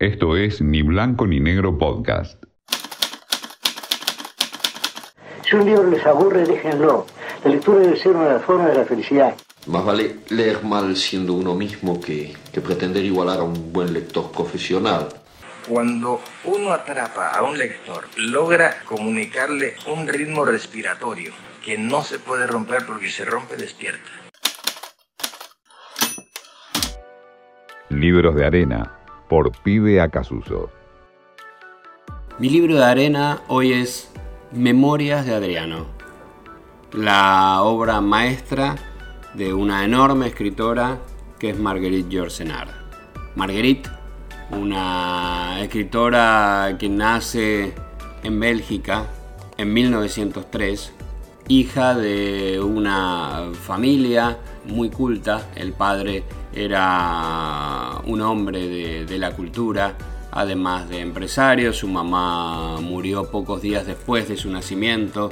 Esto es Ni Blanco ni Negro Podcast. Si un libro les aburre, déjenlo. La lectura debe ser una de las formas de la felicidad. Más vale leer mal siendo uno mismo que, que pretender igualar a un buen lector profesional. Cuando uno atrapa a un lector, logra comunicarle un ritmo respiratorio que no se puede romper porque se rompe despierta. Libros de arena por Pibe Acasuso. Mi libro de arena hoy es Memorias de Adriano, la obra maestra de una enorme escritora que es Marguerite Yourcenar. Marguerite, una escritora que nace en Bélgica en 1903, hija de una familia muy culta, el padre era un hombre de, la cultura, además de empresario, su mamá murió pocos días después de su nacimiento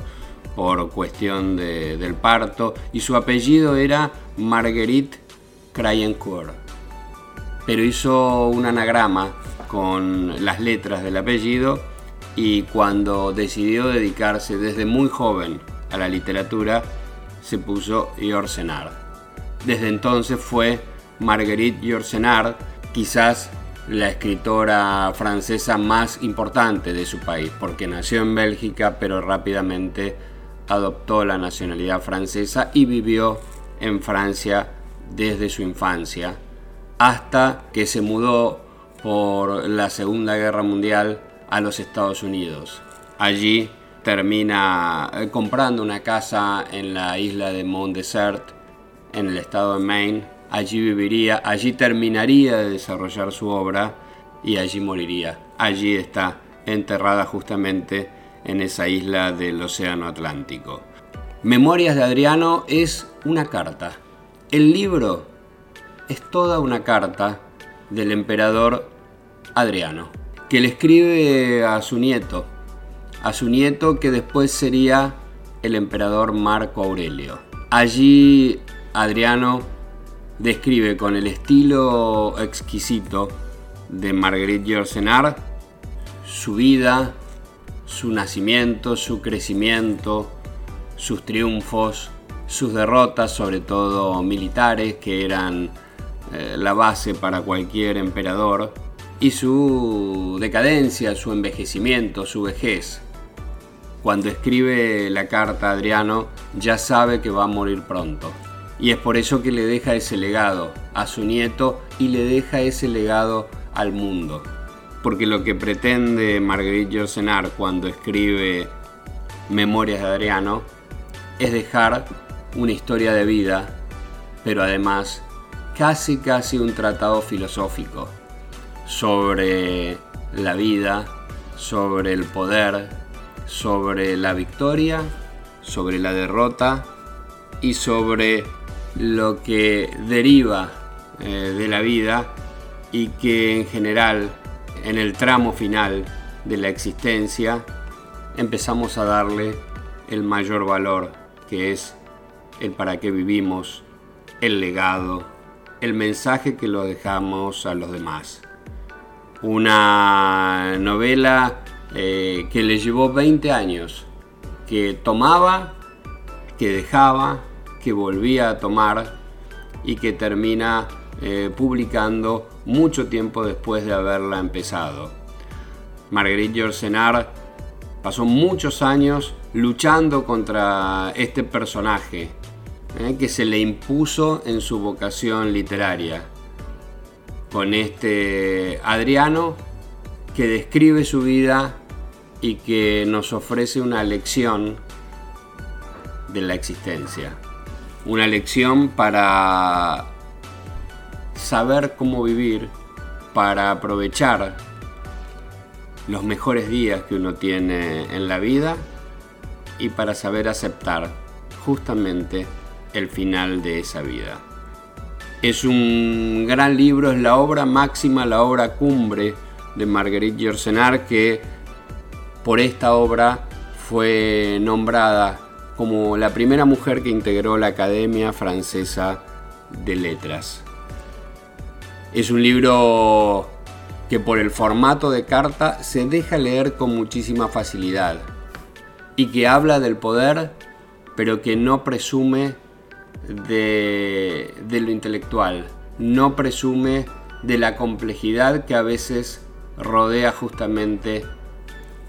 por cuestión del parto y su apellido era Marguerite Crayencourt. Pero hizo un anagrama con las letras del apellido y cuando decidió dedicarse desde muy joven a la literatura se puso Yourcenar. Desde entonces fue Marguerite Yourcenar, quizás la escritora francesa más importante de su país, porque nació en Bélgica, pero rápidamente adoptó la nacionalidad francesa y vivió en Francia desde su infancia, hasta que se mudó por la Segunda Guerra Mundial a los Estados Unidos. Allí termina eh, comprando una casa en la isla de Mont Desert, en el estado de Maine, allí viviría, allí terminaría de desarrollar su obra y allí moriría. Allí está enterrada justamente en esa isla del Océano Atlántico. Memorias de Adriano es una carta. El libro es toda una carta del emperador Adriano, que le escribe a su nieto, a su nieto que después sería el emperador Marco Aurelio. Allí Adriano describe con el estilo exquisito de Marguerite Yourcenar su vida, su nacimiento, su crecimiento, sus triunfos, sus derrotas, sobre todo militares, que eran eh, la base para cualquier emperador, y su decadencia, su envejecimiento, su vejez. Cuando escribe la carta a Adriano, ya sabe que va a morir pronto. Y es por eso que le deja ese legado a su nieto y le deja ese legado al mundo. Porque lo que pretende Marguerite Yourcenar cuando escribe Memorias de Adriano es dejar una historia de vida, pero además casi casi un tratado filosófico sobre la vida, sobre el poder, sobre la victoria, sobre la derrota y sobre lo que deriva eh, de la vida y que en general en el tramo final de la existencia empezamos a darle el mayor valor que es el para qué vivimos, el legado, el mensaje que lo dejamos a los demás. Una novela eh, que le llevó 20 años, que tomaba, que dejaba, volvía a tomar y que termina eh, publicando mucho tiempo después de haberla empezado. Marguerite Yourcenar pasó muchos años luchando contra este personaje eh, que se le impuso en su vocación literaria, con este Adriano que describe su vida y que nos ofrece una lección de la existencia una lección para saber cómo vivir, para aprovechar los mejores días que uno tiene en la vida y para saber aceptar justamente el final de esa vida. Es un gran libro, es la obra máxima, la obra cumbre de Marguerite Yourcenar que por esta obra fue nombrada como la primera mujer que integró la Academia Francesa de Letras. Es un libro que por el formato de carta se deja leer con muchísima facilidad y que habla del poder, pero que no presume de, lo intelectual, no presume de la complejidad que a veces rodea justamente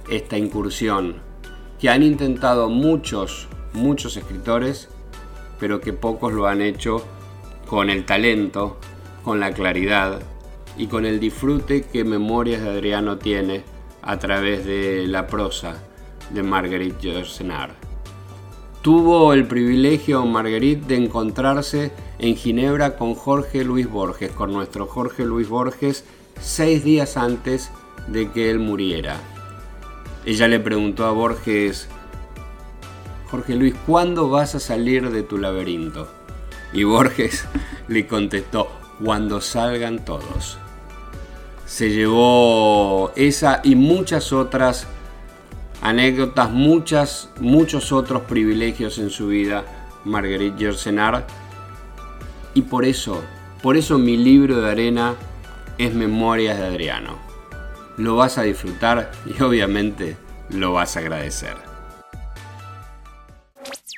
esta incursión, que han intentado muchos, muchos escritores, pero que pocos lo han hecho con el talento, con la claridad y con el disfrute que Memorias de Adriano tiene a través de la prosa de Marguerite Yourcenar. Tuvo el privilegio Marguerite de encontrarse en Ginebra con Jorge Luis Borges, con nuestro Jorge Luis Borges, seis días antes de que él muriera. Ella le preguntó a Borges, Jorge Luis, ¿cuándo vas a salir de tu laberinto? Y Borges le contestó, cuando salgan todos. Se llevó esa y muchas otras anécdotas, muchas, muchos otros privilegios en su vida, Marguerite Yourcenar. Y por eso, por eso mi libro de arena es Memorias de Adriano. Lo vas a disfrutar y obviamente lo vas a agradecer.